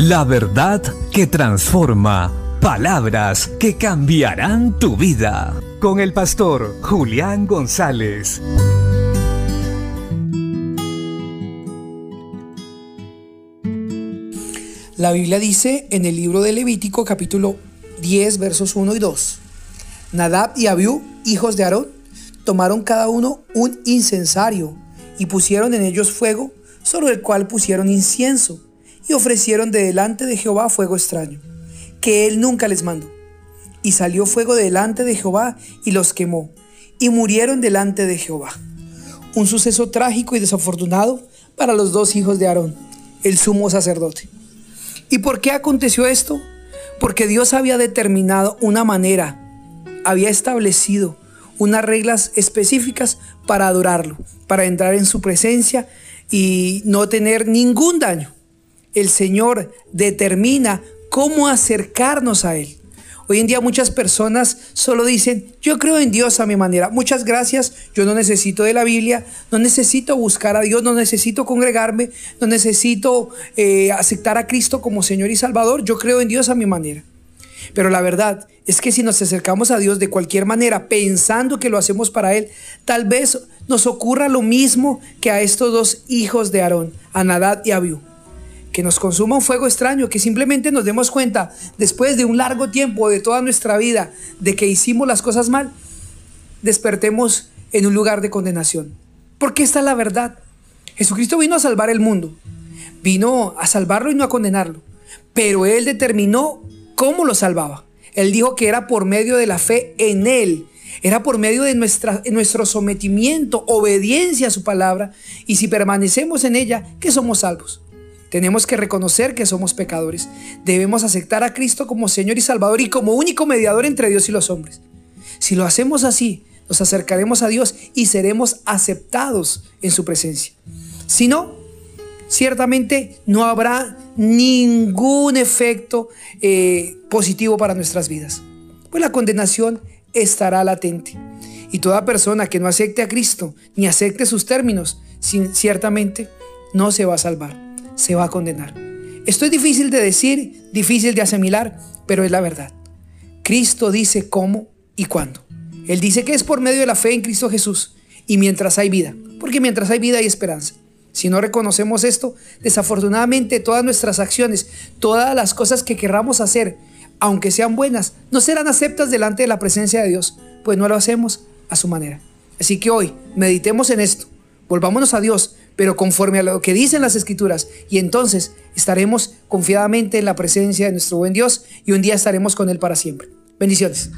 La verdad que transforma. Palabras que cambiarán tu vida. Con el pastor Julián González. La Biblia dice en el libro de Levítico capítulo 10 versos 1 y 2. Nadab y Abiú, hijos de Aarón, tomaron cada uno un incensario y pusieron en ellos fuego, sobre el cual pusieron incienso, y ofrecieron de delante de Jehová fuego extraño, que él nunca les mandó. Y salió fuego delante de Jehová y los quemó, y murieron delante de Jehová. Un suceso trágico y desafortunado para los dos hijos de Aarón, el sumo sacerdote. ¿Y por qué aconteció esto? Porque Dios había determinado una manera, había establecido unas reglas específicas para adorarlo, para entrar en su presencia y no tener ningún daño. El Señor determina cómo acercarnos a Él. Hoy en día muchas personas solo dicen, yo creo en Dios a mi manera. Muchas gracias, yo no necesito de la Biblia, no necesito buscar a Dios, no necesito congregarme, no necesito eh, aceptar a Cristo como Señor y Salvador. Yo creo en Dios a mi manera. Pero la verdad es que si nos acercamos a Dios de cualquier manera, pensando que lo hacemos para Él, tal vez nos ocurra lo mismo que a estos dos hijos de Aarón, a Nadad y Abiú. Que nos consuma un fuego extraño, que simplemente nos demos cuenta, después de un largo tiempo de toda nuestra vida, de que hicimos las cosas mal, despertemos en un lugar de condenación. Porque esta es la verdad. Jesucristo vino a salvar el mundo. Vino a salvarlo y no a condenarlo. Pero Él determinó cómo lo salvaba. Él dijo que era por medio de la fe en Él, era por medio de nuestra, nuestro sometimiento, obediencia a su palabra, y si permanecemos en ella, que somos salvos. Tenemos que reconocer que somos pecadores. Debemos aceptar a Cristo como Señor y Salvador y como único mediador entre Dios y los hombres. Si lo hacemos así, nos acercaremos a Dios y seremos aceptados en su presencia. Si no, ciertamente no habrá ningún efecto eh, positivo para nuestras vidas. Pues la condenación estará latente. Y toda persona que no acepte a Cristo ni acepte sus términos, ciertamente no se va a salvar, se va a condenar. Esto es difícil de decir, difícil de asimilar, pero es la verdad. Cristo dice cómo y cuándo. Él dice que es por medio de la fe en Cristo Jesús y mientras hay vida, porque mientras hay vida hay esperanza. Si no reconocemos esto, desafortunadamente todas nuestras acciones, todas las cosas que querramos hacer, aunque sean buenas, no serán aceptas delante de la presencia de Dios, pues no lo hacemos a su manera. Así que hoy meditemos en esto, volvámonos a Dios, pero conforme a lo que dicen las escrituras, y entonces estaremos confiadamente en la presencia de nuestro buen Dios y un día estaremos con Él para siempre. Bendiciones.